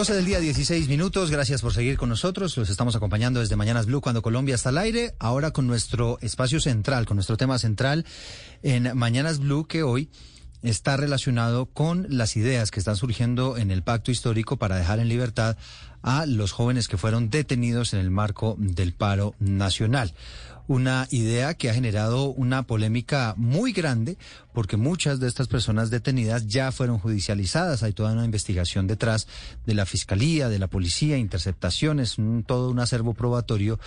12 del día, 16 minutos. Gracias por seguir con nosotros. Los estamos acompañando desde Mañanas Blue cuando Colombia está al aire. Ahora con nuestro espacio central, con nuestro tema central en Mañanas Blue, que hoy está relacionado con las ideas que están surgiendo en el pacto histórico para dejar en libertad a los jóvenes que fueron detenidos en el marco del paro nacional una idea que ha generado una polémica muy grande porque muchas de estas personas detenidas ya fueron judicializadas. Hay toda una investigación detrás de la Fiscalía, de la Policía, interceptaciones, todo un acervo probatorio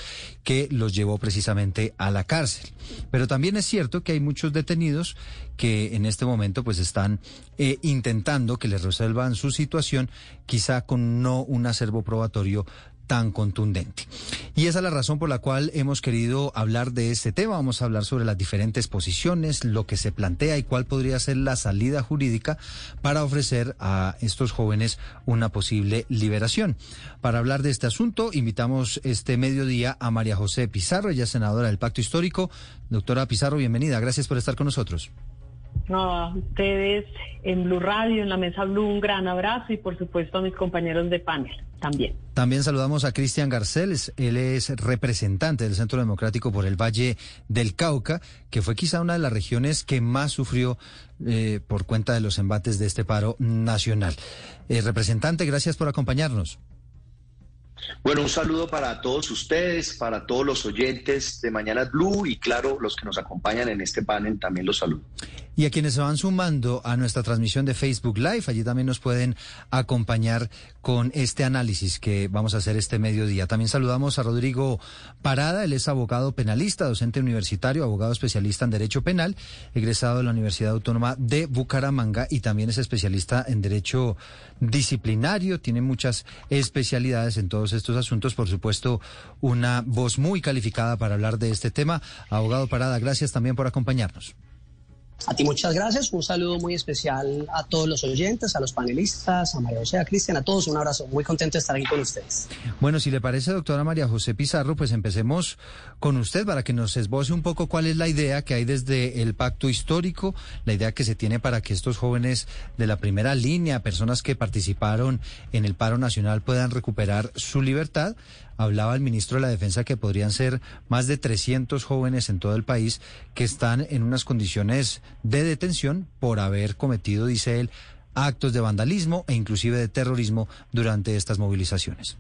que los llevó precisamente a la cárcel. Pero también es cierto que hay muchos detenidos que en este momento pues están eh, intentando que les resuelvan su situación, quizá con no un acervo probatorio tan contundente. Y esa es la razón por la cual hemos querido hablar de este tema. Vamos a hablar sobre las diferentes posiciones, lo que se plantea y cuál podría ser la salida jurídica para ofrecer a estos jóvenes una posible liberación. Para hablar de este asunto, invitamos este mediodía a María José Pizarro, ella es senadora del Pacto Histórico. Doctora Pizarro, bienvenida. Gracias por estar con nosotros. A ustedes en Blue Radio, en la mesa Blue, un gran abrazo y por supuesto a mis compañeros de panel también. También saludamos a Cristian Garceles, él es representante del Centro Democrático por el Valle del Cauca, que fue quizá una de las regiones que más sufrió eh, por cuenta de los embates de este paro nacional. Eh, representante, gracias por acompañarnos. Bueno, un saludo para todos ustedes, para todos los oyentes de Mañana Blue y claro, los que nos acompañan en este panel también los saludo. Y a quienes se van sumando a nuestra transmisión de Facebook Live, allí también nos pueden acompañar con este análisis que vamos a hacer este mediodía. También saludamos a Rodrigo Parada, él es abogado penalista, docente universitario, abogado especialista en Derecho Penal, egresado de la Universidad Autónoma de Bucaramanga y también es especialista en Derecho Disciplinario, tiene muchas especialidades en todos estos asuntos, por supuesto, una voz muy calificada para hablar de este tema. Abogado Parada, gracias también por acompañarnos. A ti muchas gracias, un saludo muy especial a todos los oyentes, a los panelistas, a María José, a Cristian, a todos, un abrazo, muy contento de estar aquí con ustedes. Bueno, si le parece, doctora María José Pizarro, pues empecemos con usted para que nos esboce un poco cuál es la idea que hay desde el pacto histórico, la idea que se tiene para que estos jóvenes de la primera línea, personas que participaron en el paro nacional, puedan recuperar su libertad hablaba el ministro de la Defensa que podrían ser más de 300 jóvenes en todo el país que están en unas condiciones de detención por haber cometido, dice él, actos de vandalismo e inclusive de terrorismo durante estas movilizaciones.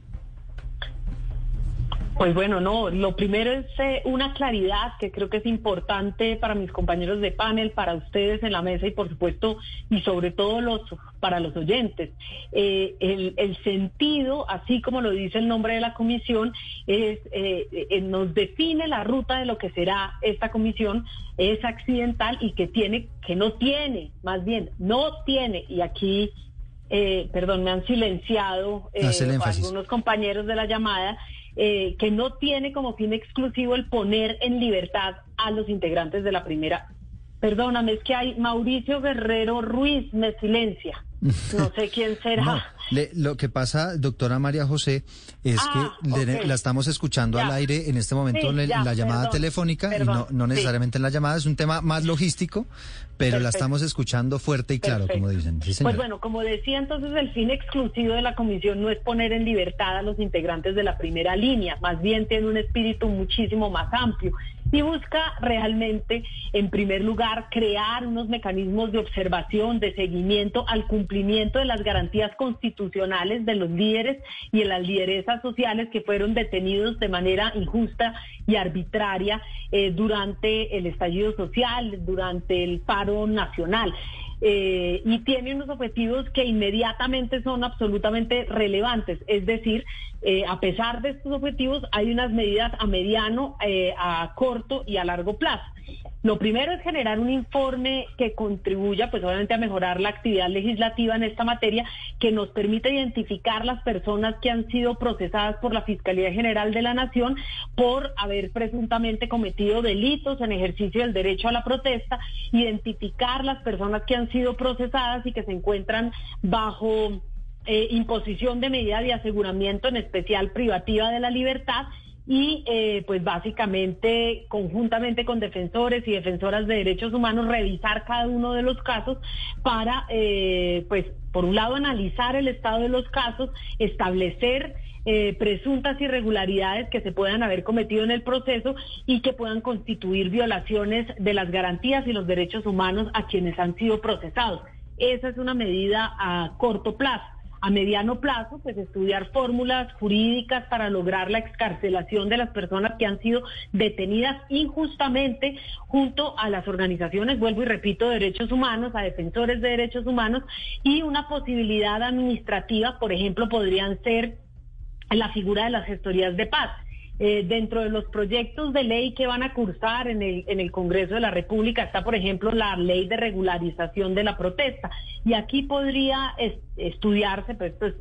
Pues bueno, no, lo primero es eh, una claridad que creo que es importante para mis compañeros de panel, para ustedes en la mesa y por supuesto y sobre todo los para los oyentes. Eh, el, sentido, así como lo dice el nombre de la comisión, es eh, nos define la ruta de lo que será esta comisión, es accidental y que tiene, que no tiene, más bien, no tiene, y aquí perdón, me han silenciado algunos compañeros de la llamada, eh, que no tiene como fin exclusivo el poner en libertad a los integrantes de la primera. Perdóname, es que hay Mauricio Guerrero Ruiz, me silencia. No sé quién será. lo que pasa, doctora María José, es que ah, la estamos escuchando al aire en este momento en la llamada telefónica y no, no necesariamente en la llamada, es un tema más logístico, pero la estamos escuchando fuerte y claro, como dicen. pues bueno, como decía entonces, el fin exclusivo de la comisión no es poner en libertad a los integrantes de la primera línea, más bien tiene un espíritu muchísimo más amplio y busca realmente, en primer lugar, crear unos mecanismos de observación, de seguimiento al cumplimiento de las garantías constitucionales de los líderes y de las lideresas sociales que fueron detenidos de manera injusta y arbitraria eh, durante el estallido social, durante el paro nacional. Eh, y tiene unos objetivos que inmediatamente son absolutamente relevantes. Es decir, eh, a pesar de estos objetivos, hay unas medidas a mediano, eh, a corto y a largo plazo. Lo primero es generar un informe que contribuya, pues obviamente, a mejorar la actividad legislativa en esta materia, que nos permita identificar las personas que han sido procesadas por la Fiscalía General de la Nación por haber presuntamente cometido delitos en ejercicio del derecho a la protesta, identificar las personas que han sido procesadas y que se encuentran bajo eh, imposición de medida de aseguramiento, en especial privativa de la libertad, y eh, pues básicamente conjuntamente con defensores y defensoras de derechos humanos revisar cada uno de los casos para eh, pues por un lado analizar el estado de los casos, establecer eh, presuntas irregularidades que se puedan haber cometido en el proceso y que puedan constituir violaciones de las garantías y los derechos humanos a quienes han sido procesados. Esa es una medida a corto plazo. A mediano plazo, pues estudiar fórmulas jurídicas para lograr la excarcelación de las personas que han sido detenidas injustamente junto a las organizaciones, vuelvo y repito, de derechos humanos, a defensores de derechos humanos y una posibilidad administrativa, por ejemplo, podrían ser la figura de las gestorías de paz. Eh, dentro de los proyectos de ley que van a cursar en el, en el Congreso de la República está, por ejemplo, la ley de regularización de la protesta. Y aquí podría estudiarse, pero esto es,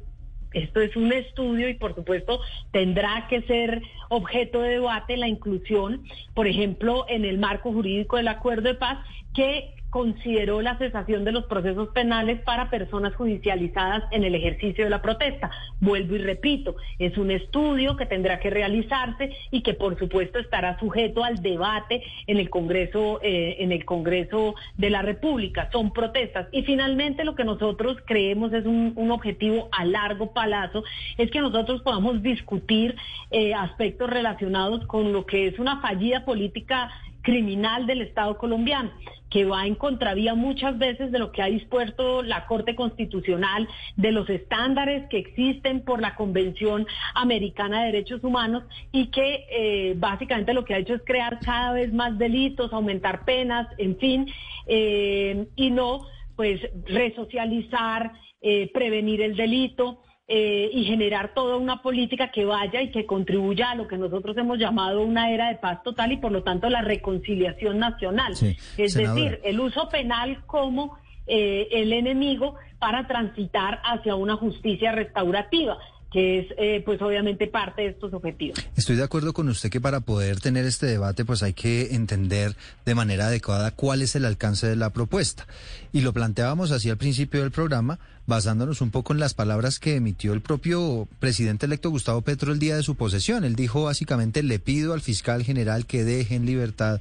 esto es un estudio y, por supuesto, tendrá que ser objeto de debate la inclusión, por ejemplo, en el marco jurídico del acuerdo de paz, que consideró la cesación de los procesos penales para personas judicializadas en el ejercicio de la protesta. Vuelvo y repito, es un estudio que tendrá que realizarse y que por supuesto estará sujeto al debate en el Congreso, eh, en el Congreso de la República. Son protestas. Y finalmente lo que nosotros creemos es un, objetivo a largo plazo, es que nosotros podamos discutir eh, aspectos relacionados con lo que es una fallida política criminal del Estado colombiano, que va en contravía muchas veces de lo que ha dispuesto la Corte Constitucional, de los estándares que existen por la Convención Americana de Derechos Humanos y que eh, básicamente lo que ha hecho es crear cada vez más delitos, aumentar penas, en fin, eh, y no pues resocializar, eh, prevenir el delito. Eh, y generar toda una política que vaya y que contribuya a lo que nosotros hemos llamado una era de paz total y por lo tanto la reconciliación nacional. es decir, el uso penal como eh, el enemigo para transitar hacia una justicia restaurativa que es eh, pues obviamente parte de estos objetivos. Estoy de acuerdo con usted que para poder tener este debate pues hay que entender de manera adecuada cuál es el alcance de la propuesta. Y lo planteábamos así al principio del programa, basándonos un poco en las palabras que emitió el propio presidente electo Gustavo Petro el día de su posesión. Él dijo básicamente, le pido al fiscal general que deje en libertad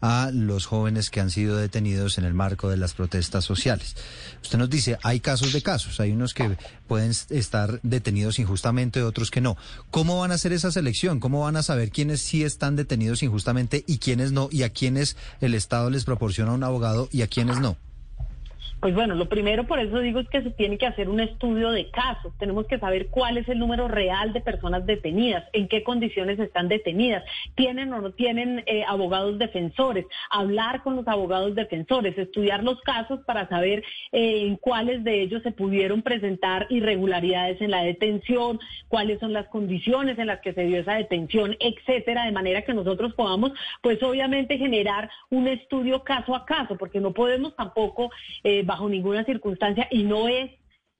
a los jóvenes que han sido detenidos en el marco de las protestas sociales. Usted nos dice, hay casos de casos, hay unos que pueden estar detenidos injustamente, otros que no. ¿Cómo van a hacer esa selección? ¿Cómo van a saber quiénes sí están detenidos injustamente y quiénes no? ¿Y a quiénes el Estado les proporciona un abogado y a quiénes no? Pues bueno, lo primero por eso digo es que se tiene que hacer un estudio de casos. Tenemos que saber cuál es el número real de personas detenidas, en qué condiciones están detenidas, tienen o no tienen eh, abogados defensores, hablar con los abogados defensores, estudiar los casos para saber eh, en cuáles de ellos se pudieron presentar irregularidades en la detención, cuáles son las condiciones en las que se dio esa detención, etcétera, de manera que nosotros podamos, pues obviamente generar un estudio caso a caso, porque no podemos tampoco eh, bajo ninguna circunstancia y no es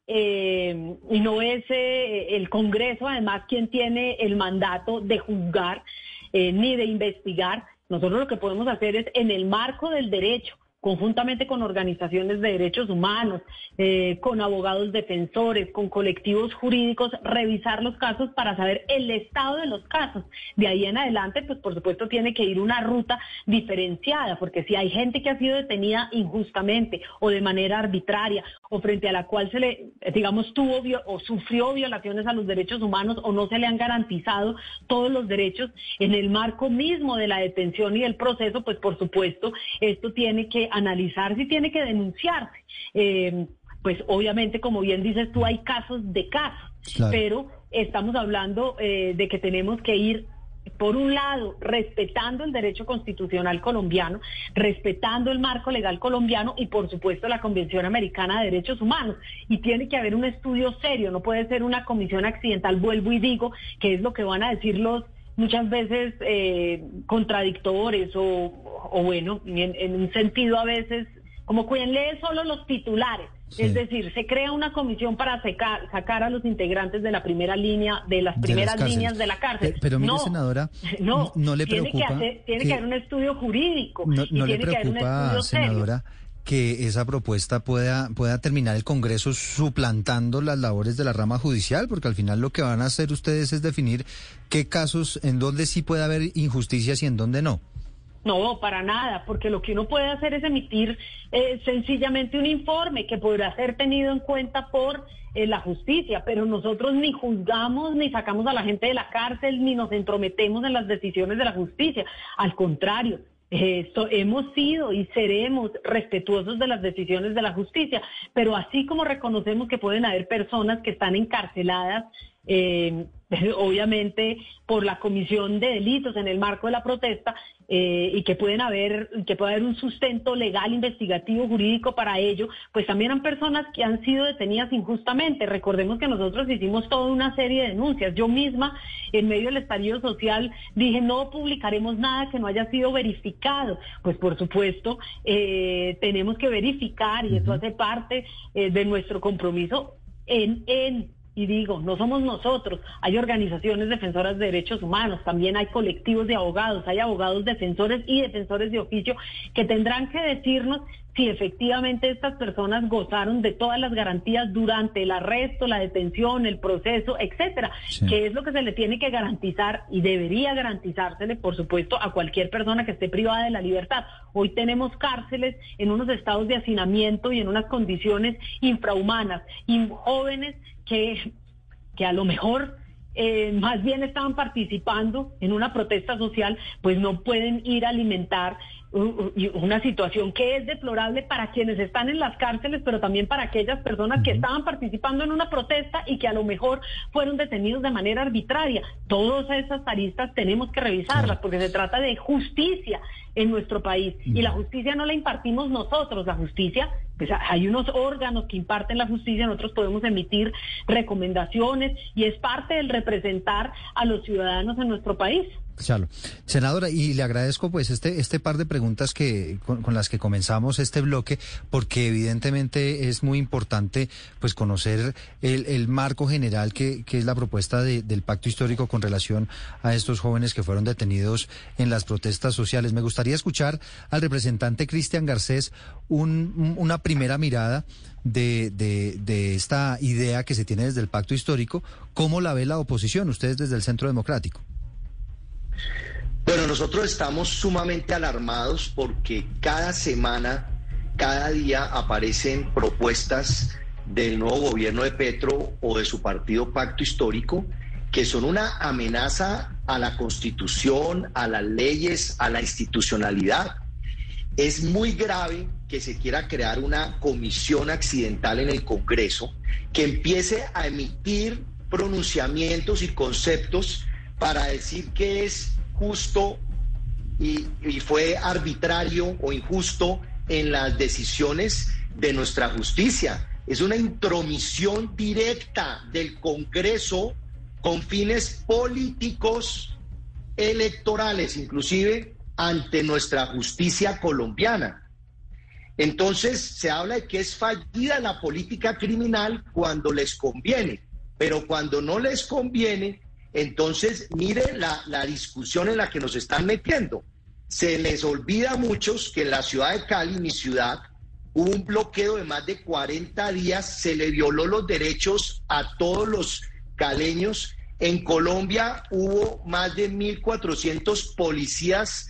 eh, y no es eh, el Congreso además quien tiene el mandato de juzgar eh, ni de investigar. Nosotros lo que podemos hacer es en el marco del derecho conjuntamente con organizaciones de derechos humanos, eh, con abogados defensores, con colectivos jurídicos, revisar los casos para saber el estado de los casos. De ahí en adelante, pues por supuesto tiene que ir una ruta diferenciada, porque si hay gente que ha sido detenida injustamente o de manera arbitraria o frente a la cual se le, digamos, tuvo o sufrió violaciones a los derechos humanos o no se le han garantizado todos los derechos en el marco mismo de la detención y del proceso, pues por supuesto esto tiene que analizar si tiene que denunciarse. Eh, pues obviamente, como bien dices tú, hay casos de casos, pero estamos hablando eh, de que tenemos que ir por un lado, respetando el derecho constitucional colombiano, respetando el marco legal colombiano y, por supuesto, la Convención Americana de Derechos Humanos. Y tiene que haber un estudio serio, no puede ser una comisión accidental, vuelvo y digo, que es lo que van a decir los muchas veces eh, contradictores o, bueno, en, un sentido a veces como quien lee solo los titulares. Es decir, se crea una comisión para sacar a los integrantes de la primera línea, de las primeras líneas de la cárcel. Pero, mire, senadora, no, le tiene preocupa. Que tiene que haber un estudio jurídico. No, le preocupa, senadora, que esa propuesta pueda, pueda terminar el Congreso suplantando las labores de la rama judicial, porque al final lo que van a hacer ustedes es definir qué casos, en dónde sí puede haber injusticias y en dónde no. No, para nada, porque lo que uno puede hacer es emitir eh, sencillamente un informe que podrá ser tenido en cuenta por eh, la justicia, pero nosotros ni juzgamos, ni sacamos a la gente de la cárcel, ni nos entrometemos en las decisiones de la justicia. Al contrario, esto, hemos sido y seremos respetuosos de las decisiones de la justicia, pero así como reconocemos que pueden haber personas que están encarceladas eh, obviamente por la comisión de delitos en el marco de la protesta eh, y que pueden haber que puede haber un sustento legal investigativo jurídico para ello pues también han personas que han sido detenidas injustamente. Recordemos que nosotros hicimos toda una serie de denuncias. Yo misma en medio del estallido social dije no publicaremos nada que no haya sido verificado pues por supuesto eh, tenemos que verificar y eso hace parte de nuestro compromiso en en y digo, no somos nosotros, hay organizaciones defensoras de derechos humanos, también hay colectivos de abogados, hay abogados defensores y defensores de oficio que tendrán que decirnos si efectivamente estas personas gozaron de todas las garantías durante el arresto, la detención, el proceso, etcétera, que es lo que se le tiene que garantizar y debería garantizársele, por supuesto, a cualquier persona que esté privada de la libertad. Hoy tenemos cárceles en unos estados de hacinamiento y en unas condiciones infrahumanas y jóvenes que, a lo mejor eh, más bien estaban participando en una protesta social, pues no pueden ir a alimentar una situación que es deplorable para quienes están en las cárceles, pero también para aquellas personas que estaban participando en una protesta y que a lo mejor fueron detenidos de manera arbitraria. Todas esas aristas tenemos que revisarlas porque se trata de justicia en nuestro país y la justicia no la impartimos nosotros, la justicia, pues hay unos órganos que imparten la justicia, nosotros podemos emitir recomendaciones y es parte del representar a los ciudadanos en nuestro país. Chalo. Senadora, y le agradezco pues este, este par de preguntas que, con, las que comenzamos este bloque, porque evidentemente es muy importante pues conocer el, el marco general que, que, es la propuesta del pacto histórico con relación a estos jóvenes que fueron detenidos en las protestas sociales. Me gustaría escuchar al representante Cristian Garcés un, una primera mirada de, de, de esta idea que se tiene desde el pacto histórico. ¿Cómo la ve la oposición, ustedes desde el Centro Democrático? Bueno, nosotros estamos sumamente alarmados porque cada semana, cada día aparecen propuestas del nuevo gobierno de Petro o de su partido Pacto Histórico que son una amenaza a la constitución, a las leyes, a la institucionalidad. Es muy grave que se quiera crear una comisión accidental en el Congreso que empiece a emitir pronunciamientos y conceptos para decir que es justo y, fue arbitrario o injusto en las decisiones de nuestra justicia. Es una intromisión directa del Congreso con fines políticos electorales, inclusive ante nuestra justicia colombiana. Entonces se habla de que es fallida la política criminal cuando les conviene, pero cuando no les conviene, entonces, mire la, discusión en la que nos están metiendo. Se les olvida a muchos que en la ciudad de Cali, mi ciudad, hubo un bloqueo de más de 40 días, se le violó los derechos a todos los caleños. En Colombia hubo más de 1.400 policías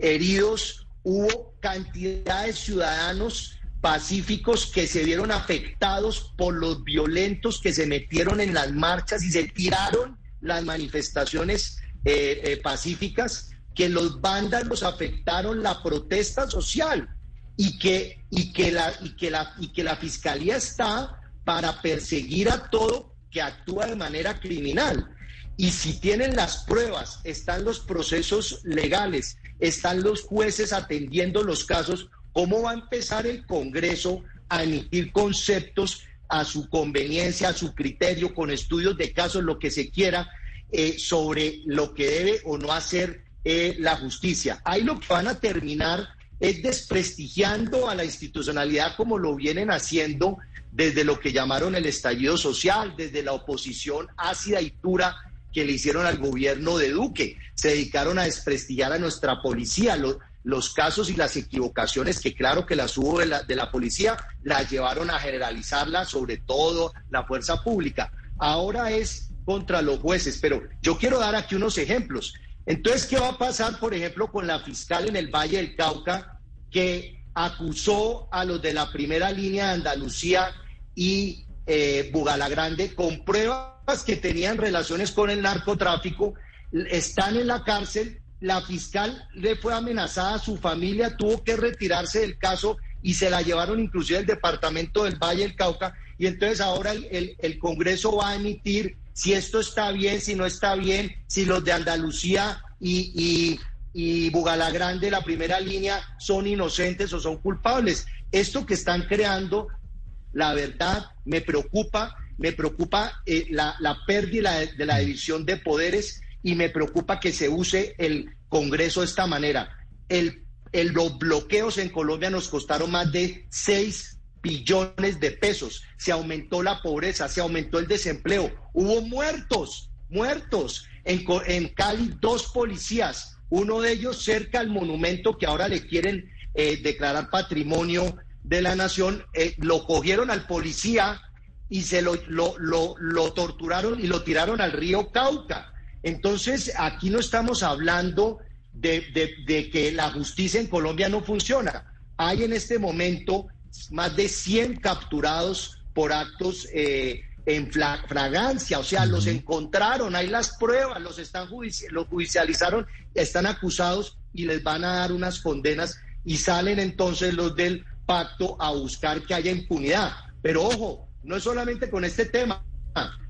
heridos, hubo cantidad de ciudadanos pacíficos que se vieron afectados por los violentos que se metieron en las marchas y se tiraron las manifestaciones eh, eh, pacíficas, que los vándalos afectaron la protesta social y que, y, que la, y, que la, y que la fiscalía está para perseguir a todo que actúa de manera criminal. Y si tienen las pruebas, están los procesos legales, están los jueces atendiendo los casos, ¿cómo va a empezar el Congreso a emitir conceptos a su conveniencia, a su criterio, con estudios de casos, lo que se quiera, eh, sobre lo que debe o no hacer eh, la justicia. Ahí lo que van a terminar es desprestigiando a la institucionalidad como lo vienen haciendo desde lo que llamaron el estallido social, desde la oposición ácida y dura que le hicieron al gobierno de Duque. Se dedicaron a desprestigiar a nuestra policía. Los casos y las equivocaciones que claro que las hubo de la, de la policía, las llevaron a generalizarlas, sobre todo la fuerza pública. Ahora es contra los jueces, pero yo quiero dar aquí unos ejemplos. Entonces, ¿qué va a pasar, por ejemplo, con la fiscal en el Valle del Cauca que acusó a los de la primera línea de Andalucía y eh, Bugalagrande con pruebas que tenían relaciones con el narcotráfico? Están en la cárcel la fiscal le fue amenazada su familia, tuvo que retirarse del caso y se la llevaron inclusive al departamento del Valle del Cauca. Y entonces ahora el, Congreso va a emitir si esto está bien, si no está bien, si los de Andalucía y, y, la primera línea, son inocentes o son culpables. Esto que están creando, la verdad, me preocupa, me preocupa eh, la, pérdida de la división de poderes y me preocupa que se use el Congreso de esta manera. El, los bloqueos en Colombia nos costaron más de 6 billones de pesos. Se aumentó la pobreza, se aumentó el desempleo. Hubo muertos, muertos. En, en Cali, dos policías, uno de ellos cerca al monumento que ahora le quieren eh, declarar patrimonio de la nación. Eh, lo cogieron al policía y se lo, lo, lo, lo torturaron y lo tiraron al río Cauca. Entonces, aquí no estamos hablando de, que la justicia en Colombia no funciona. Hay en este momento más de 100 capturados por actos eh, en fragancia, o sea, los encontraron, hay las pruebas, los están los judicializaron, están acusados y les van a dar unas condenas y salen entonces los del pacto a buscar que haya impunidad. Pero ojo, no es solamente con este tema.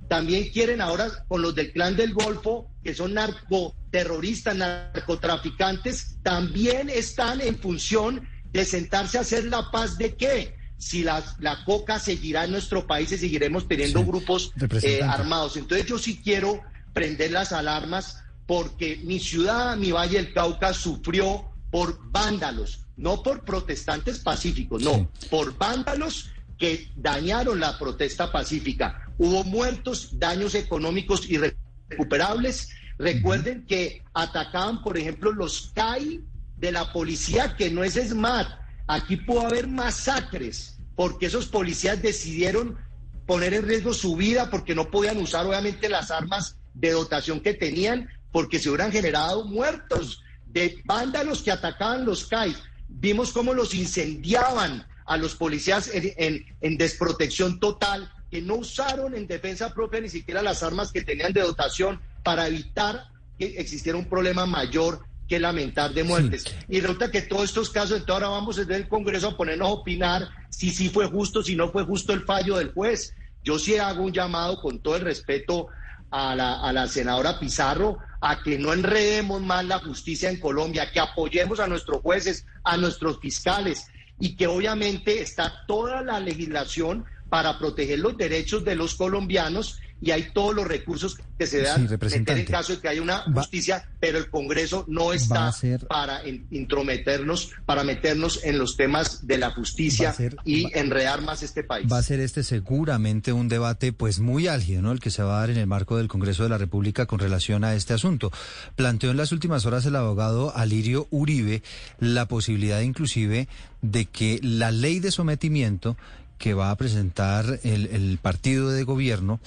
También quieren ahora con los del clan del Golfo, que son narcoterroristas, narcotraficantes, también están en función de sentarse a hacer la paz de qué? Si la, la coca seguirá en nuestro país y seguiremos teniendo grupos eh, armados. Entonces yo sí quiero prender las alarmas porque mi ciudad, mi Valle del Cauca, sufrió por vándalos, no por protestantes pacíficos, no, por vándalos que dañaron la protesta pacífica. Hubo muertos, daños económicos irrecuperables. Recuerden que atacaban, por ejemplo, los CAI de la policía, que no es SMAT. Aquí pudo haber masacres, porque esos policías decidieron poner en riesgo su vida, porque no podían usar, obviamente, las armas de dotación que tenían, porque se hubieran generado muertos de vándalos que atacaban los CAI. Vimos cómo los incendiaban a los policías en, en desprotección total que no usaron en defensa propia ni siquiera las armas que tenían de dotación para evitar que existiera un problema mayor que lamentar de muertes. Y resulta que todos estos casos, entonces ahora vamos desde el Congreso a ponernos a opinar si sí fue justo, si no fue justo el fallo del juez. Yo sí hago un llamado con todo el respeto a la, a la senadora Pizarro a que no enredemos más la justicia en Colombia, que apoyemos a nuestros jueces, a nuestros fiscales y que obviamente está toda la legislación para proteger los derechos de los colombianos y hay todos los recursos que se dan en caso de que haya una justicia, pero el Congreso no está para intrometernos, para meternos en los temas de la justicia y enredar más este país. Va a ser este seguramente un debate pues muy álgido, ¿no? El que se va a dar en el marco del Congreso de la República con relación a este asunto. Planteó en las últimas horas el abogado Alirio Uribe la posibilidad inclusive de que la ley de sometimiento que va a presentar el, partido de gobierno.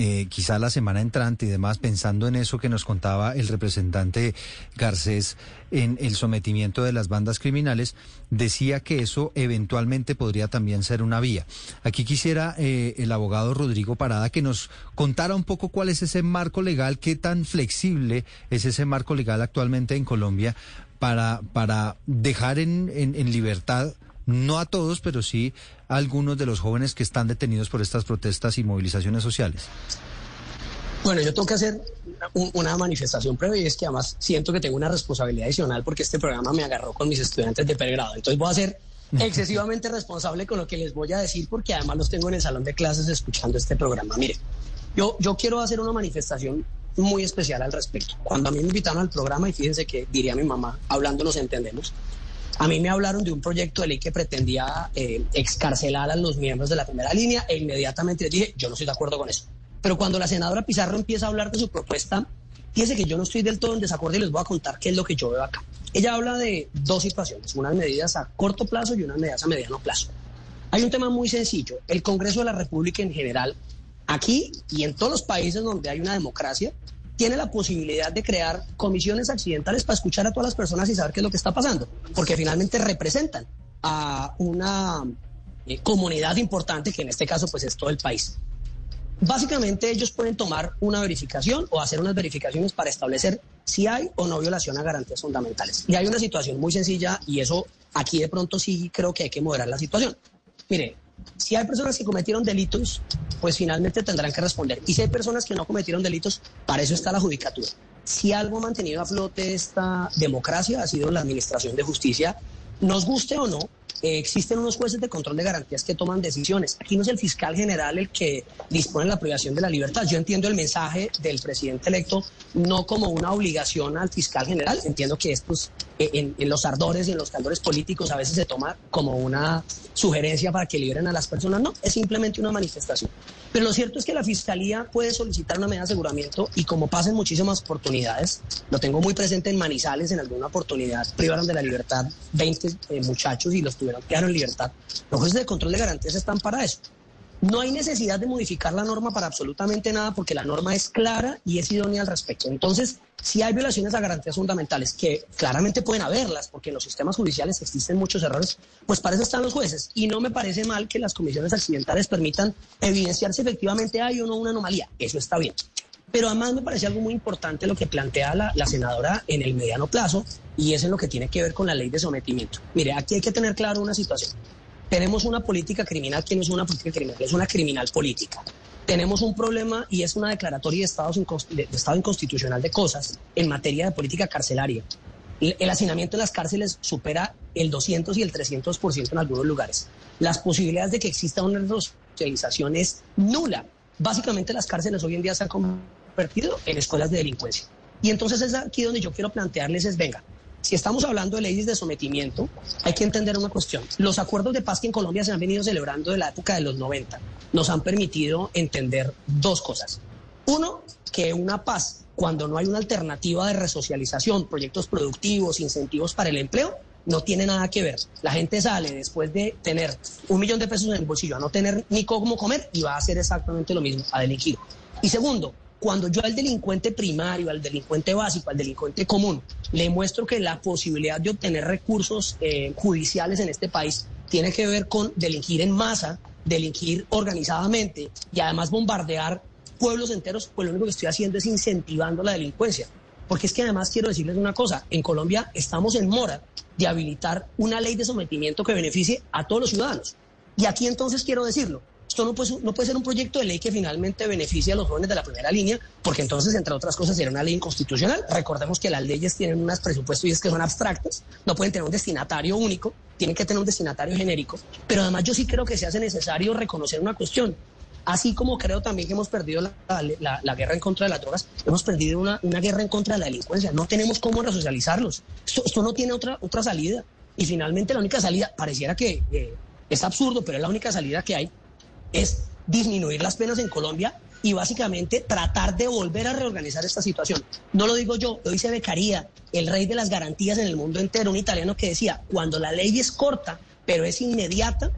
Eh, quizá la semana entrante y demás, pensando en eso que nos contaba el representante Garcés en el sometimiento de las bandas criminales, decía que eso eventualmente podría también ser una vía. Aquí quisiera eh, el abogado Rodrigo Parada que nos contara un poco cuál es ese marco legal, qué tan flexible es ese marco legal actualmente en Colombia para, para dejar en, en libertad no a todos, pero sí a algunos de los jóvenes que están detenidos por estas protestas y movilizaciones sociales? Bueno, yo tengo que hacer una manifestación previa y es que además siento que tengo una responsabilidad adicional porque este programa me agarró con mis estudiantes de pregrado. Entonces voy a ser excesivamente responsable con lo que les voy a decir porque además los tengo en el salón de clases escuchando este programa. Mire, yo, yo quiero hacer una manifestación muy especial al respecto. Cuando a mí me invitaron al programa, y fíjense que diría mi mamá, hablando nos entendemos, a mí me hablaron de un proyecto de ley que pretendía eh, excarcelar a los miembros de la primera línea e inmediatamente dije, yo no estoy de acuerdo con eso. Pero cuando la senadora Pizarro empieza a hablar de su propuesta, fíjense que yo no estoy del todo en desacuerdo y les voy a contar qué es lo que yo veo acá. ella habla de dos situaciones, unas medidas a corto plazo y unas medidas a mediano plazo. Hay un tema muy sencillo. El Congreso de la República en general, aquí y en todos los países donde hay una democracia, tiene la posibilidad de crear comisiones accidentales para escuchar a todas las personas y saber qué es lo que está pasando, porque finalmente representan a una eh, comunidad importante que en este caso pues es todo el país. Básicamente ellos pueden tomar una verificación o hacer unas verificaciones para establecer si hay o no violación a garantías fundamentales. Y hay una situación muy sencilla y eso aquí de pronto sí creo que hay que moderar la situación. Mire, si hay personas que cometieron delitos, pues finalmente tendrán que responder. Y si hay personas que no cometieron delitos, para eso está la judicatura. Si algo ha mantenido a flote esta democracia ha sido la administración de justicia, nos guste o no, eh, existen unos jueces de control de garantías que toman decisiones. Aquí no es el fiscal general el que dispone la privación de la libertad. Yo entiendo el mensaje del presidente electo no como una obligación al fiscal general. Entiendo que estos, en, los ardores y en los caldores políticos a veces se toma como una sugerencia para que liberen a las personas. No, es simplemente una manifestación. Pero lo cierto es que la fiscalía puede solicitar una medida de aseguramiento y como pasen muchísimas oportunidades, lo tengo muy presente en Manizales, en alguna oportunidad privaron de la libertad 20 eh, muchachos y los tuvieron, quedaron en libertad. Los jueces de control de garantías están para eso. No hay necesidad de modificar la norma para absolutamente nada porque la norma es clara y es idónea al respecto. Entonces, si hay violaciones a garantías fundamentales, que claramente pueden haberlas porque en los sistemas judiciales existen muchos errores, pues para eso están los jueces. Y no me parece mal que las comisiones accidentales permitan evidenciar si efectivamente hay o no una anomalía. Eso está bien. Pero además me parece algo muy importante lo que plantea la, la, senadora en el mediano plazo y es en lo que tiene que ver con la ley de sometimiento. Mire, aquí hay que tener claro una situación. Tenemos una política criminal que no es una política criminal, es una criminal política. Tenemos un problema y es una declaratoria de estado, de estado inconstitucional de cosas en materia de política carcelaria. El hacinamiento en las cárceles supera el 200 y el 300% en algunos lugares. Las posibilidades de que exista una resocialización es nula. Básicamente las cárceles hoy en día se han convertido en escuelas de delincuencia. Y entonces es aquí donde yo quiero plantearles es, venga, si estamos hablando de leyes de sometimiento, hay que entender una cuestión. Los acuerdos de paz que en Colombia se han venido celebrando de la época de los 90 nos han permitido entender dos cosas. Uno, que una paz, cuando no hay una alternativa de resocialización, proyectos productivos, incentivos para el empleo, no tiene nada que ver. La gente sale después de tener un millón de pesos en el bolsillo a no tener ni cómo comer y va a hacer exactamente lo mismo, a delinquir. Y segundo, cuando yo al delincuente primario, al delincuente básico, al delincuente común, le muestro que la posibilidad de obtener recursos eh, judiciales en este país tiene que ver con delinquir en masa, delinquir organizadamente y además bombardear pueblos enteros, pues lo único que estoy haciendo es incentivando la delincuencia. Porque es que además quiero decirles una cosa, en Colombia estamos en mora de habilitar una ley de sometimiento que beneficie a todos los ciudadanos. Y aquí entonces quiero decirlo, esto no puede, ser un proyecto de ley que finalmente beneficie a los jóvenes de la primera línea, porque entonces, entre otras cosas, sería una ley inconstitucional. Recordemos que las leyes tienen unos presupuestos y es que son abstractos, no pueden tener un destinatario único, tienen que tener un destinatario genérico. Pero además yo sí creo que se hace necesario reconocer una cuestión. Así como creo también que hemos perdido la, guerra en contra de las drogas, hemos perdido una, guerra en contra de la delincuencia. No tenemos cómo resocializarlos. Esto, esto no tiene otra, otra salida. Y finalmente la única salida, pareciera que eh, es absurdo, pero es la única salida que hay, es disminuir las penas en Colombia y básicamente tratar de volver a reorganizar esta situación. No lo digo yo, lo dice Beccaria, el rey de las garantías en el mundo entero, un italiano que decía, cuando la ley es corta, pero es inmediata,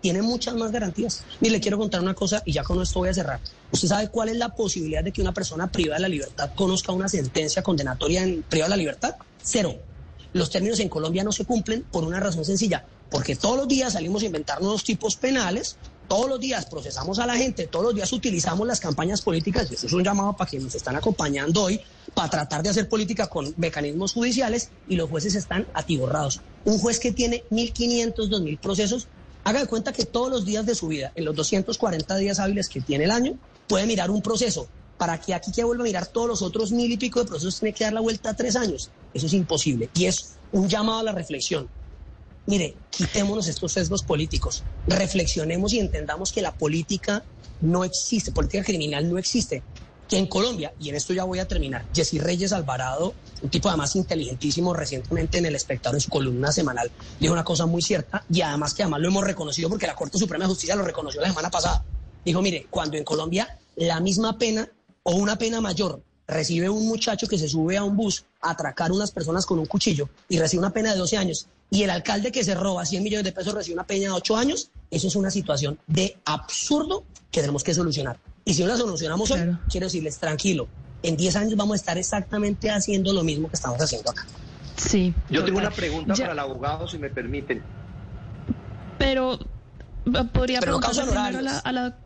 tiene muchas más garantías. Y le quiero contar una cosa y ya con esto voy a cerrar. ¿Usted sabe cuál es la posibilidad de que una persona privada de la libertad conozca una sentencia condenatoria en privada de la libertad? Cero. Los términos en Colombia no se cumplen por una razón sencilla, porque todos los días salimos a inventar nuevos tipos penales todos los días procesamos a la gente, todos los días utilizamos las campañas políticas, y eso es un llamado para quienes nos están acompañando hoy, para tratar de hacer política con mecanismos judiciales y los jueces están atiborrados. Un juez que tiene 1.500, 2.000 procesos, haga de cuenta que todos los días de su vida, en los 240 días hábiles que tiene el año, puede mirar un proceso. Para que aquí que vuelva a mirar todos los otros mil y pico de procesos, tiene que dar la vuelta a tres años. Eso es imposible. Y es un llamado a la reflexión. Mire, quitémonos estos sesgos políticos, reflexionemos y entendamos que la política no existe, política criminal no existe. Que en Colombia, y en esto ya voy a terminar, Jessy Reyes Alvarado, un tipo además inteligentísimo, recientemente en El Espectador, en su columna semanal, dijo una cosa muy cierta y además que además lo hemos reconocido porque la Corte Suprema de Justicia lo reconoció la semana pasada. Dijo, mire, cuando en Colombia la misma pena o una pena mayor recibe un muchacho que se sube a un bus a atracar unas personas con un cuchillo y recibe una pena de 12 años, y el alcalde que se roba 100 millones de pesos recibe una pena de 8 años, eso es una situación de absurdo que tenemos que solucionar. Y si no la solucionamos hoy, quiero decirles, tranquilo, en 10 años vamos a estar exactamente haciendo lo mismo que estamos haciendo acá. Sí. Yo tengo una pregunta para el abogado, si me permiten. Pero podría preguntar primero a la,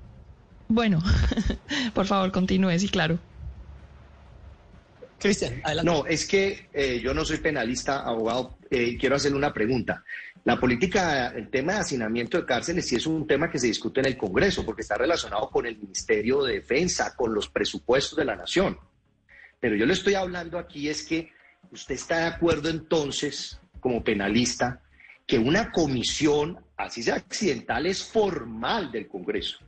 Bueno, por favor, continúe, sí, claro. Cristian, adelante. No, es que eh, yo no soy penalista, abogado, eh, quiero hacerle una pregunta. La política, el tema de hacinamiento de cárceles sí es un tema que se discute en el Congreso, porque está relacionado con el Ministerio de Defensa, con los presupuestos de la Nación. Pero yo le estoy hablando aquí es que usted está de acuerdo entonces, como penalista, que una comisión, así sea accidental, es formal del Congreso.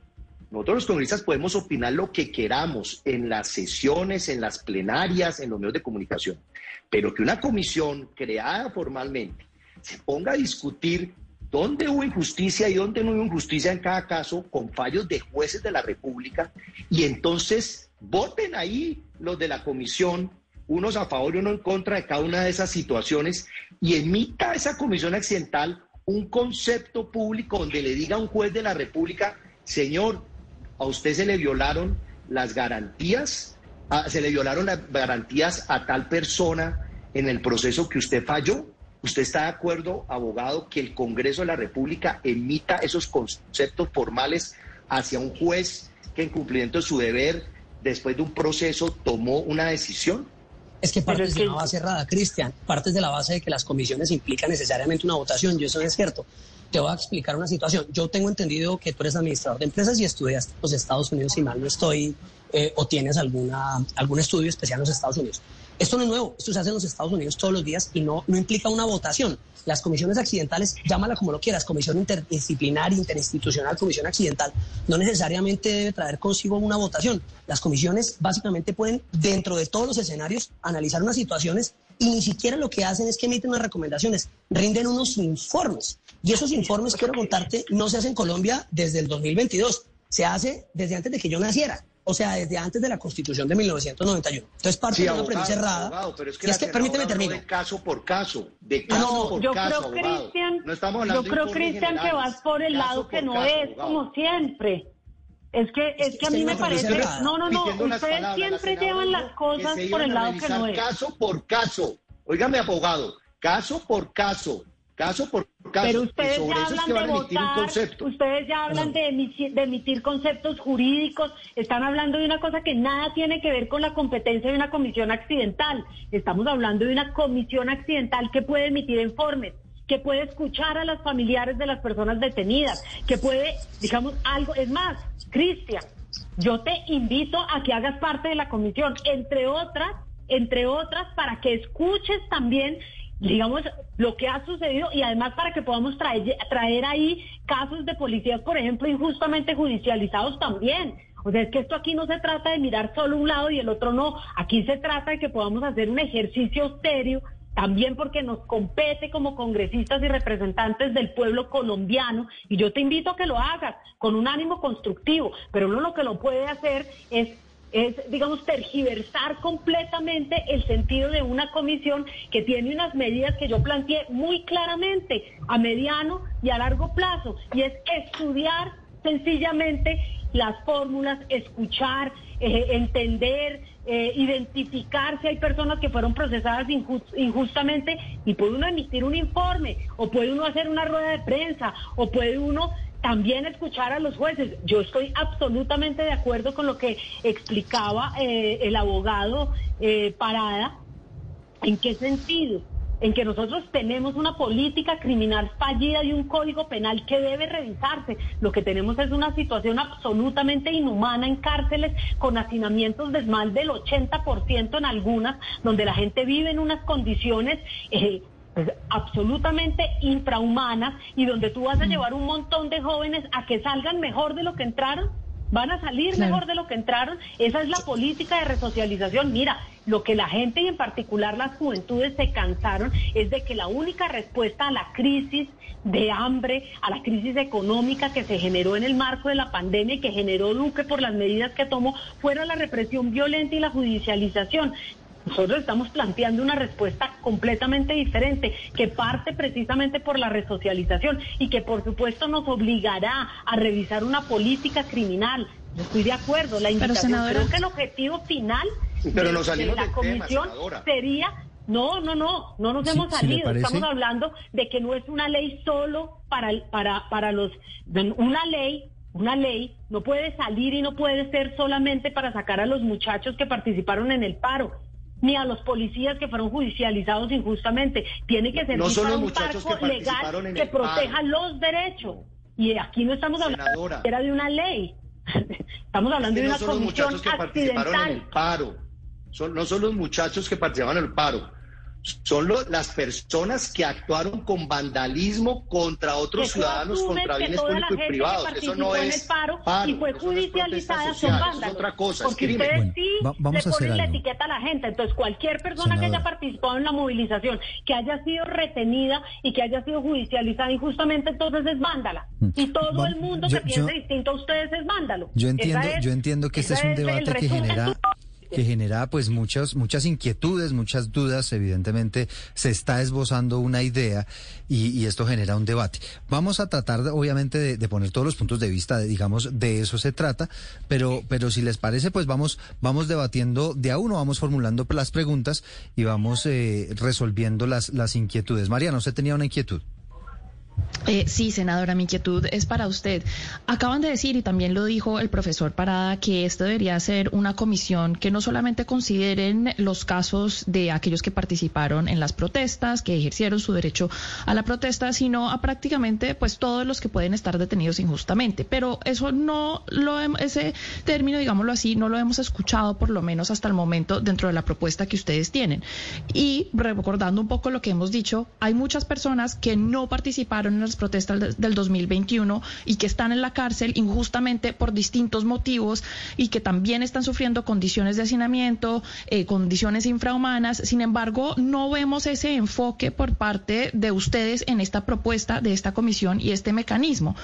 Nosotros los congresistas podemos opinar lo que queramos en las sesiones, en las plenarias, en los medios de comunicación, pero que una comisión creada formalmente se ponga a discutir dónde hubo injusticia y dónde no hubo injusticia en cada caso con fallos de jueces de la República y entonces voten ahí los de la comisión unos a favor y uno en contra de cada una de esas situaciones y emita esa comisión accidental un concepto público donde le diga a un juez de la República, señor, a usted se le violaron las garantías, se le violaron las garantías a tal persona en el proceso que usted falló. ¿Usted está de acuerdo, abogado, que el Congreso de la República emita esos conceptos formales hacia un juez que en cumplimiento de su deber, después de un proceso, tomó una decisión? Es que partes de la base errada, Cristian, partes de la base de que las comisiones implican necesariamente una votación, y eso es cierto. Te voy a explicar una situación. Yo tengo entendido que tú eres administrador de empresas y estudias los Estados Unidos, si mal no estoy, eh, o tienes alguna, algún estudio especial en los Estados Unidos. Esto no es nuevo, esto se hace en los Estados Unidos todos los días y no, no implica una votación. Las comisiones accidentales, llámala como lo quieras, comisión interdisciplinar, interinstitucional, comisión accidental, no necesariamente debe traer consigo una votación. Las comisiones básicamente pueden, dentro de todos los escenarios, analizar unas situaciones y ni siquiera lo que hacen es que emiten unas recomendaciones, rinden unos informes. Y esos informes, quiero contarte, no se hacen en Colombia desde el 2022, se hace desde antes de que yo naciera o sea, desde antes de la Constitución de 1991. Entonces, parte de una premisa errada. pero es que, es que permíteme terminar. De caso por caso, de caso no, por yo caso, creo, Cristian, no estamos hablando yo creo, Cristian, que vas por el lado que no es, como siempre. Es que, es que a mí me parece. No, no, no. Ustedes siempre llevan las cosas por el lado que no es. Caso por caso. Óigame, abogado. Caso por caso caso por caso. Pero ustedes ya hablan de votar, ustedes ya hablan de, emitir, conceptos jurídicos, están hablando de una cosa que nada tiene que ver con la competencia de una comisión accidental. Estamos hablando de una comisión accidental que puede emitir informes que puede escuchar a los familiares de las personas detenidas, que puede, digamos, algo, es más, Cristian, yo te invito a que hagas parte de la comisión, entre otras, entre otras, para que escuches también digamos, lo que ha sucedido y además para que podamos traer, traer ahí casos de policías, por ejemplo, injustamente judicializados también. O sea, es que esto aquí no se trata de mirar solo un lado y el otro no. Aquí se trata de que podamos hacer un ejercicio serio, también porque nos compete como congresistas y representantes del pueblo colombiano. Y yo te invito a que lo hagas con un ánimo constructivo, pero uno lo que lo puede hacer es es, digamos, tergiversar completamente el sentido de una comisión que tiene unas medidas que yo planteé muy claramente a mediano y a largo plazo, y es estudiar sencillamente las fórmulas, escuchar, eh, entender, eh, identificar si hay personas que fueron procesadas injustamente y puede uno emitir un informe o puede uno hacer una rueda de prensa o puede uno también escuchar a los jueces. Yo estoy absolutamente de acuerdo con lo que explicaba eh, el abogado eh, Parada. ¿En qué sentido? En que nosotros tenemos una política criminal fallida y un código penal que debe revisarse. Lo que tenemos es una situación absolutamente inhumana en cárceles con hacinamientos de más del 80% en algunas, donde la gente vive en unas condiciones eh, pues, absolutamente infrahumanas y donde tú vas a mm. llevar un montón de jóvenes a que salgan mejor de lo que entraron. van a salir mejor de lo que entraron. Esa es la política de resocialización. Mira, lo que la gente y en particular las juventudes se cansaron es de que la única respuesta a la crisis de hambre, a la crisis económica que se generó en el marco de la pandemia y que generó Duque por las medidas que tomó, fuera la represión violenta y la judicialización. Nosotros estamos planteando una respuesta completamente diferente, que parte precisamente por la resocialización y que por supuesto nos obligará a revisar una política criminal. Yo estoy de acuerdo, la invitación, creo que el objetivo final de, la comisión sería no, no, no, no nos hemos salido. Estamos hablando de que no es una ley solo para, para, para los, una ley una ley no puede salir y no puede ser solamente para sacar a los muchachos que participaron en el paro ni a los policías que fueron judicializados injustamente. Tiene que ser un marco legal que proteja los derechos. Y aquí no estamos hablando era de una ley. Estamos hablando de una comisión accidental. En el paro. Son, no son los muchachos que participaron en el paro son las personas que actuaron con vandalismo contra otros ciudadanos, contra bienes públicos y privados. Eso no es paro, y fue judicializada son vándalos. Es otra cosa, porque ustedes sí le ponen la etiqueta a la gente. Entonces, cualquier persona que haya participado en la movilización, que haya sido retenida y que haya sido judicializada injustamente, entonces es vándala. Mm. Y todo el mundo que piensa distinto a ustedes es vándalo. Yo entiendo, yo entiendo que este es un debate que genera que genera pues muchas, muchas inquietudes, muchas dudas. Evidentemente se está esbozando una idea y, esto genera un debate. Vamos a tratar, obviamente, de, poner todos los puntos de vista, digamos, de eso se trata, pero, pero si les parece, pues vamos, vamos debatiendo de a uno, vamos formulando las preguntas y vamos eh, resolviendo las, las inquietudes. Mariano, ¿usted tenía una inquietud? Eh, sí, senadora, mi inquietud es para usted. Acaban de decir, y también lo dijo el profesor Parada, que esto debería ser una comisión que no solamente consideren los casos de aquellos que participaron en las protestas, que ejercieron su derecho a la protesta, sino a prácticamente pues todos los que pueden estar detenidos injustamente. Pero eso no lo ese término, digámoslo así, no lo hemos escuchado por lo menos hasta el momento dentro de la propuesta que ustedes tienen. Y recordando un poco lo que hemos dicho, hay muchas personas que no participaron en las protestas del 2021 y que están en la cárcel injustamente por distintos motivos y que también están sufriendo condiciones de hacinamiento, eh, condiciones infrahumanas. Sin embargo, no vemos ese enfoque por parte de ustedes en esta propuesta de esta comisión y este mecanismo.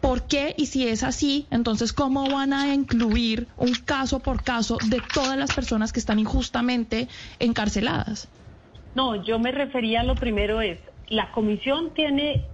¿Por qué? Y si es así, entonces, ¿cómo van a incluir un caso por caso de todas las personas que están injustamente encarceladas? No, yo me refería lo primero es, la comisión tiene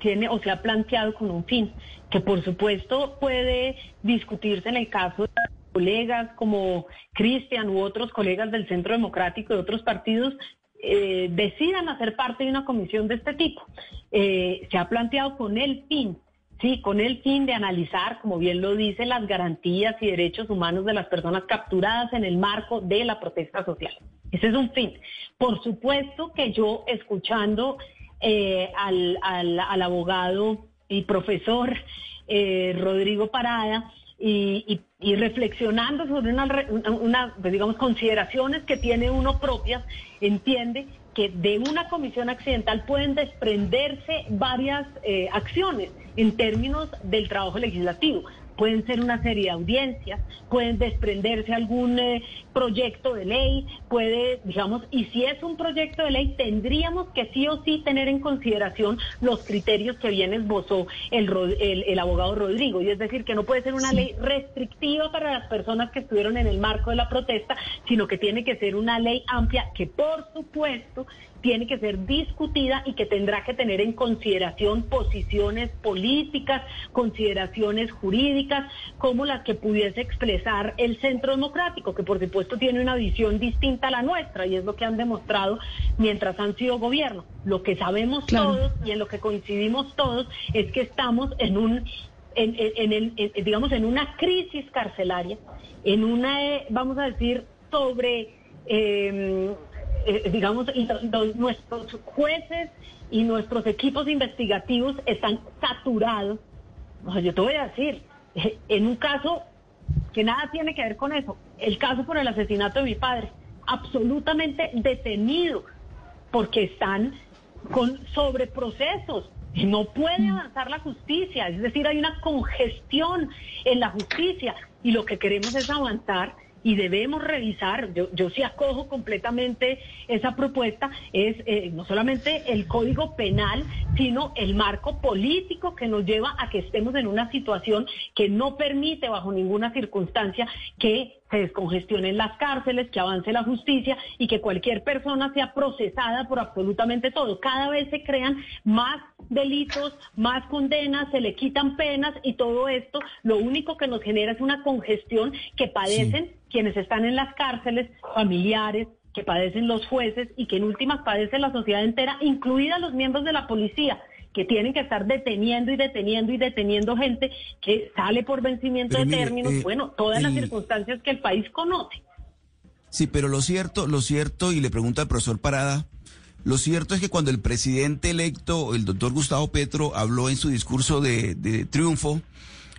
tiene o se ha planteado con un fin, que por supuesto puede discutirse en el caso de colegas como Cristian u otros colegas del Centro Democrático de otros partidos eh, decidan hacer parte de una comisión de este tipo. Eh, se ha planteado con el fin, sí, con el fin de analizar, como bien lo dice, las garantías y derechos humanos de las personas capturadas en el marco de la protesta social. Ese es un fin. Por supuesto que yo escuchando eh, al, al, abogado y profesor eh, Rodrigo Parada y, reflexionando sobre una, pues, digamos, consideraciones que tiene uno propias, entiende que de una comisión accidental pueden desprenderse varias eh, acciones en términos del trabajo legislativo pueden ser una serie de audiencias, pueden desprenderse algún eh, proyecto de ley, puede, digamos, y si es un proyecto de ley, tendríamos que sí o sí tener en consideración los criterios que bien esbozó el, el, abogado Rodrigo, y es decir, que no puede ser una ley restrictiva para las personas que estuvieron en el marco de la protesta, sino que tiene que ser una ley amplia que, por supuesto, tiene que ser discutida y que tendrá que tener en consideración posiciones políticas, consideraciones jurídicas, como las que pudiese expresar el Centro Democrático, que por supuesto tiene una visión distinta a la nuestra y es lo que han demostrado mientras han sido gobierno. Lo que sabemos todos y en lo que coincidimos todos es que estamos en un en, el, digamos en una crisis carcelaria, en una eh, vamos a decir sobre eh, eh, digamos, nuestros jueces y nuestros equipos investigativos están saturados. yo te voy a decir, eh, en un caso que nada tiene que ver con eso, el caso por el asesinato de mi padre, absolutamente detenido, porque están con sobreprocesos No puede avanzar la justicia, es decir, hay una congestión en la justicia y lo que queremos es avanzar y debemos revisar, yo, yo sí acojo completamente esa propuesta, es eh, no solamente el código penal, sino el marco político que nos lleva a que estemos en una situación que no permite bajo ninguna circunstancia que se descongestionen las cárceles, que avance la justicia y que cualquier persona sea procesada por absolutamente todo. Cada vez se crean más delitos, más condenas, se le quitan penas y todo esto lo único que nos genera es una congestión que padecen quienes están en las cárceles, familiares, que padecen los jueces y que en últimas padece la sociedad entera, incluida los miembros de la policía que tienen que estar deteniendo y deteniendo y deteniendo gente que sale por vencimiento de términos, eh, bueno, todas las circunstancias que el país conoce. Sí, pero lo cierto, lo cierto, y le pregunta al profesor Parada, lo cierto es que cuando el presidente electo, el doctor Gustavo Petro, habló en su discurso de, de triunfo,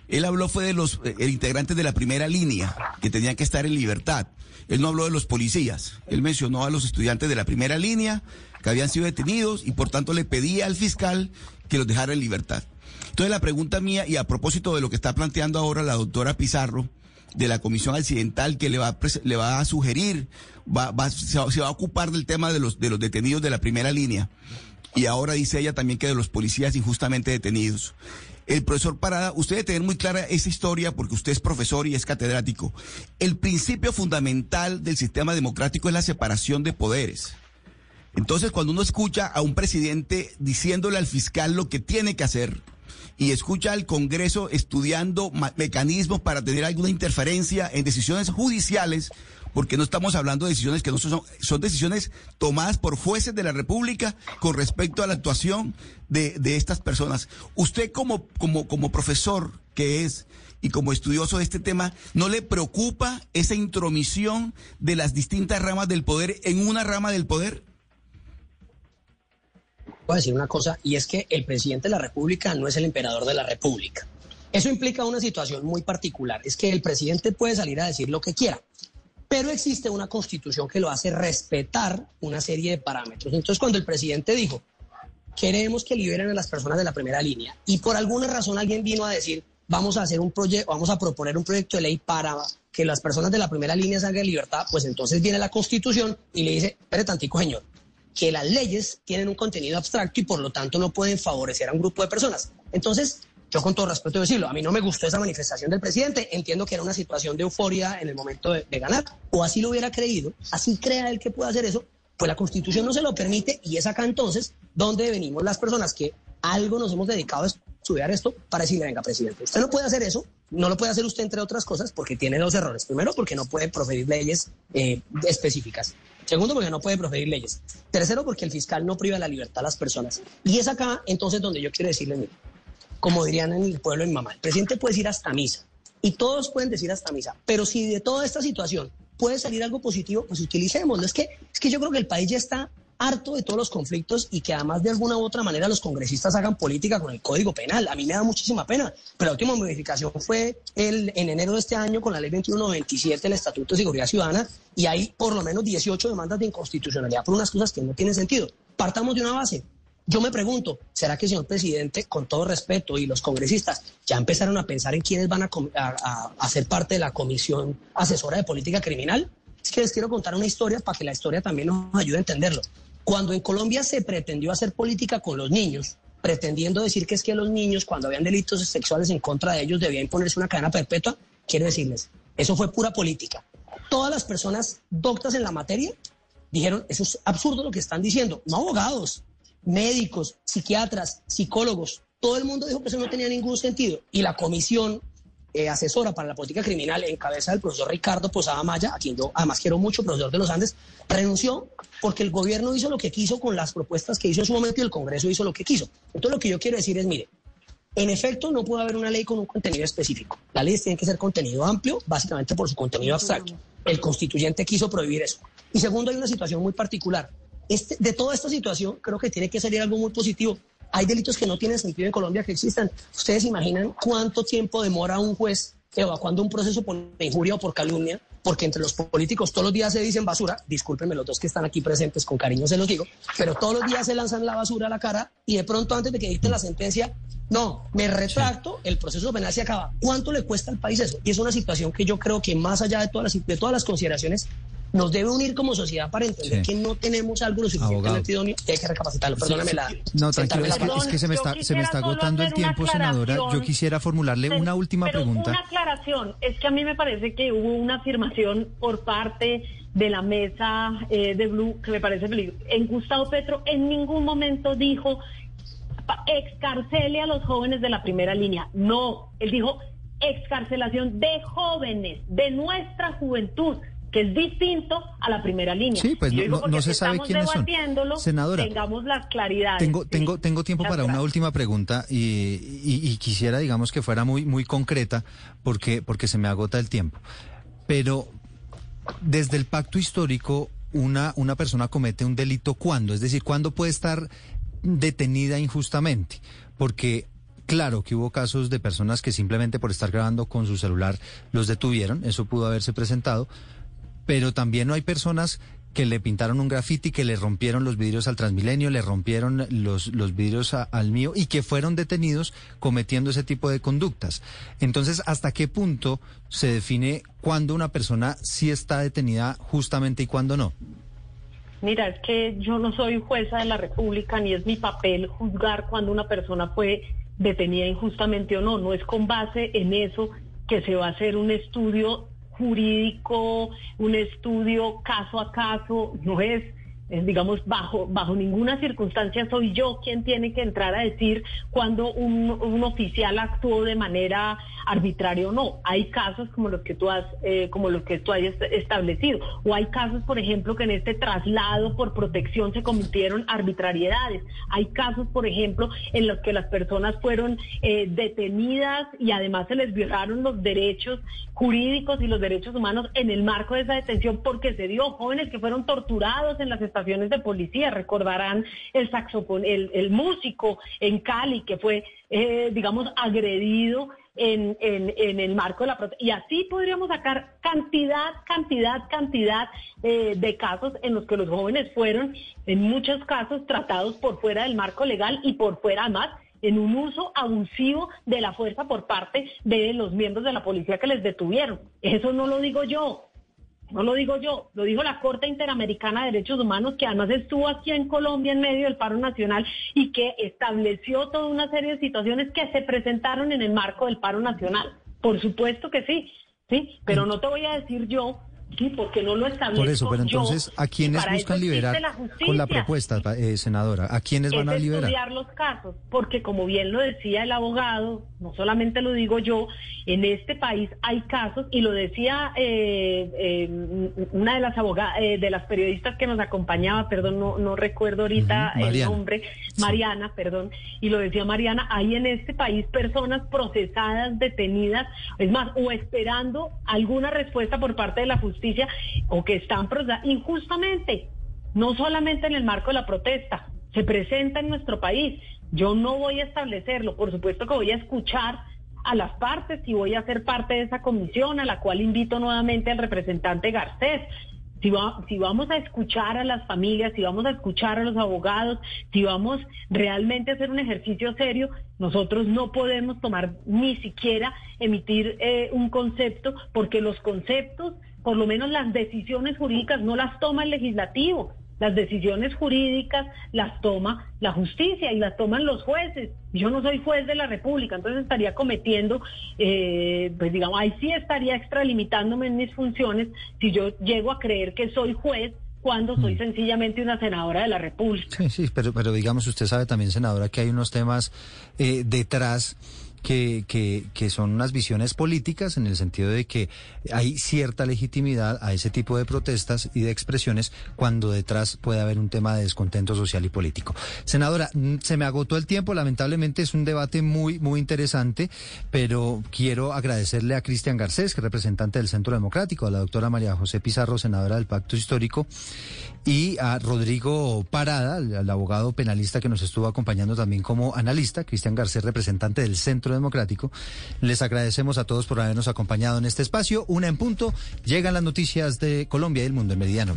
él habló fue de los eh, integrantes de la primera línea que tenían que estar en libertad. Él no habló de los policías. Él mencionó a los estudiantes de la primera línea que habían sido detenidos y por tanto le pedía al fiscal que los dejara en libertad. Entonces la pregunta mía, y a propósito de lo que está planteando ahora la doctora Pizarro, de la Comisión Accidental que le va a, va sugerir, va, se, va, a ocupar del tema de los, de los detenidos de la primera línea. Y ahora dice ella también que de los policías injustamente detenidos. El profesor Parada, usted debe tener muy clara esa historia porque usted es profesor y es catedrático. El principio fundamental del sistema democrático es la separación de poderes. Entonces, cuando uno escucha a un presidente diciéndole al fiscal lo que tiene que hacer y escucha al Congreso estudiando mecanismos para tener alguna interferencia en decisiones judiciales, porque no estamos hablando de decisiones que no son, son decisiones tomadas por jueces de la República con respecto a la actuación de, de estas personas. Usted como, como, como profesor que es y como estudioso de este tema, ¿no le preocupa esa intromisión de las distintas ramas del poder en una rama del poder? A decir una cosa, y es que el presidente de la República no es el emperador de la República. Eso implica una situación muy particular, es que el presidente puede salir a decir lo que quiera, pero existe una constitución que lo hace respetar una serie de parámetros. Entonces, cuando el presidente dijo, queremos que liberen a las personas de la primera línea, y por alguna razón alguien vino a decir, vamos a hacer un proyecto, vamos a proponer un proyecto de ley para que las personas de la primera línea salgan de libertad, pues entonces viene la constitución y le dice, espere tantico, señor, que las leyes tienen un contenido abstracto y por lo tanto no pueden favorecer a un grupo de personas. Entonces, yo con todo respeto decirlo, a mí no me gustó esa manifestación del presidente, entiendo que era una situación de euforia en el momento de, ganar, o así lo hubiera creído, así crea él que puede hacer eso, pues la constitución no se lo permite y es acá entonces donde venimos las personas que algo nos hemos dedicado a estudiar esto para decirle, venga, presidente, usted no puede hacer eso, no lo puede hacer usted entre otras cosas porque tiene dos errores. Primero, porque no puede proferir leyes eh, específicas. Segundo, porque no puede proferir leyes. Tercero, porque el fiscal no priva la libertad a las personas. Y es acá entonces donde yo quiero decirle, mire, como dirían en el pueblo en mamá, el presidente puede ir hasta misa y todos pueden decir hasta misa, pero si de toda esta situación puede salir algo positivo, pues utilicémoslo. Es que, es que yo creo que el país ya está harto de todos los conflictos y que además de alguna u otra manera los congresistas hagan política con el Código Penal. A mí me da muchísima pena, pero la última modificación fue el, en enero de este año con la ley 2197, el Estatuto de Seguridad Ciudadana, y hay por lo menos 18 demandas de inconstitucionalidad por unas cosas que no tienen sentido. Partamos de una base. Yo me pregunto, ¿será que señor presidente, con todo respeto, y los congresistas ya empezaron a pensar en quiénes van a, a, a ser parte de la Comisión Asesora de Política Criminal? Es que les quiero contar una historia para que la historia también nos ayude a entenderlo. Cuando en Colombia se pretendió hacer política con los niños, pretendiendo decir que es que los niños, cuando habían delitos sexuales en contra de ellos, debía imponerse una cadena perpetua, quiero decirles, eso fue pura política. Todas las personas doctas en la materia dijeron, eso es absurdo lo que están diciendo. No abogados, médicos, psiquiatras, psicólogos, todo el mundo dijo que eso no tenía ningún sentido. Y la comisión eh, asesora para la política criminal en cabeza del profesor Ricardo Posada Maya, a quien yo además quiero mucho, profesor de los Andes, renunció porque el gobierno hizo lo que quiso con las propuestas que hizo en su momento y el Congreso hizo lo que quiso. Entonces lo que yo quiero decir es, mire, en efecto no puede haber una ley con un contenido específico. La ley tiene que ser contenido amplio, básicamente por su contenido abstracto. El constituyente quiso prohibir eso. Y segundo, hay una situación muy particular. Este, de toda esta situación creo que tiene que salir algo muy positivo hay delitos que no tienen sentido en Colombia que existan. ¿Ustedes imaginan cuánto tiempo demora un juez evacuando un proceso por injuria o por calumnia, porque entre los políticos todos los días se dicen basura, discúlpenme los dos que están aquí presentes, con cariño se los digo, pero todos los días se lanzan la basura a la cara y de pronto antes de que dicten la sentencia, no, me retracto, el proceso penal se acaba. ¿Cuánto le cuesta al país eso? Y es una situación que yo creo que más allá de todas las, de todas las consideraciones nos debe unir como sociedad para entender que no tenemos algo lo suficientemente idóneo y hay que recapacitarlo. Perdóname la. No, tranquilo, es que, es que se me está, se me está agotando el tiempo, senadora. Yo quisiera formularle una última pero pregunta. Una aclaración. Es que a mí me parece que hubo una afirmación por parte de la mesa eh, de Blue que me parece peligro. En Gustavo Petro en ningún momento dijo excarcele a los jóvenes de la primera línea. No, él dijo excarcelación de jóvenes, de nuestra juventud que es distinto a la primera línea. Sí, pues no, se sabe quiénes son. Senadora, tengamos. Tengo, tengo, tengo tiempo para una última pregunta y, quisiera, digamos, que fuera muy, muy concreta porque, porque se me agota el tiempo. Pero desde el pacto histórico, una, una persona comete un delito cuándo? Es decir, ¿cuándo puede estar detenida injustamente? Porque Claro que hubo casos de personas que simplemente por estar grabando con su celular los detuvieron, eso pudo haberse presentado, pero también no hay personas que le pintaron un grafiti, que le rompieron los vidrios al Transmilenio, le rompieron los, los vidrios al mío y que fueron detenidos cometiendo ese tipo de conductas. Entonces, ¿hasta qué punto se define cuándo una persona sí está detenida justamente y cuándo no? Mira, es que yo no soy jueza de la República ni es mi papel juzgar cuando una persona fue detenida injustamente o no. No es con base en eso que se va a hacer un estudio jurídico, un estudio caso a caso, no es digamos, bajo, bajo ninguna circunstancia soy yo quien tiene que entrar a decir cuando un, un oficial actuó de manera arbitraria o no. Hay casos como los que tú has, eh, como los que tú hayas establecido. O hay casos, por ejemplo, que en este traslado por protección se cometieron arbitrariedades. Hay casos, por ejemplo, en los que las personas fueron eh, detenidas y además se les violaron los derechos jurídicos y los derechos humanos en el marco de esa detención porque se dio jóvenes que fueron torturados en las estaciones de policía. Recordarán el saxofón, el, el músico en Cali que fue, eh, digamos, agredido en, en, en, el marco de la protesta. Y así podríamos sacar cantidad, cantidad, cantidad eh, de casos en los que los jóvenes fueron, en muchos casos, tratados por fuera del marco legal y por fuera más en un uso abusivo de la fuerza por parte de los miembros de la policía que les detuvieron. Eso no lo digo yo, no lo digo yo, lo dijo la Corte Interamericana de Derechos Humanos, que además estuvo aquí en Colombia en medio del paro nacional y que estableció toda una serie de situaciones que se presentaron en el marco del paro nacional. Por supuesto que sí, sí, pero no te voy a decir yo Sí, porque no lo establezco Por eso, pero entonces, ¿a quiénes buscan liberar con la propuesta, eh, senadora? ¿A quiénes van a liberar? estudiar los casos, porque como bien lo decía el abogado, no solamente lo digo yo, en este país hay casos, y lo decía eh, eh, una de las abogadas, de las periodistas que nos acompañaba, perdón, no, no recuerdo ahorita el nombre, Mariana, perdón, y lo decía Mariana, hay en este país personas procesadas, detenidas, es más, o esperando alguna respuesta por parte de la justicia, o que están injustamente, no solamente en el marco de la protesta, se presenta en nuestro país. Yo no voy a establecerlo, por supuesto que voy a escuchar a las partes y voy a ser parte de esa comisión a la cual invito nuevamente al representante Garcés si, vamos a escuchar a las familias, si vamos a escuchar a los abogados, si vamos realmente a hacer un ejercicio serio, nosotros no podemos tomar ni siquiera emitir eh, un concepto, porque los conceptos, por lo menos las decisiones jurídicas, no las toma el legislativo. Las decisiones jurídicas las toma la justicia y las toman los jueces. Yo no soy juez de la República, entonces estaría cometiendo, eh, pues digamos, ahí sí estaría extralimitándome en mis funciones si yo llego a creer que soy juez cuando soy mm. sencillamente una senadora de la República. Sí, sí, pero, pero digamos, usted sabe también, senadora, que hay unos temas eh, detrás que, que, que, son unas visiones políticas en el sentido de que hay cierta legitimidad a ese tipo de protestas y de expresiones cuando detrás puede haber un tema de descontento social y político. Senadora, se me agotó el tiempo, lamentablemente es un debate muy, muy interesante, pero quiero agradecerle a Cristian Garcés, que es representante del Centro Democrático, a la doctora María José Pizarro, senadora del Pacto Histórico, y a Rodrigo Parada, el, abogado penalista que nos estuvo acompañando también como analista, Cristian Garcés, representante del Centro Democrático. Les agradecemos a todos por habernos acompañado en este espacio. Una en punto, llegan las noticias de Colombia y el mundo en Mediano.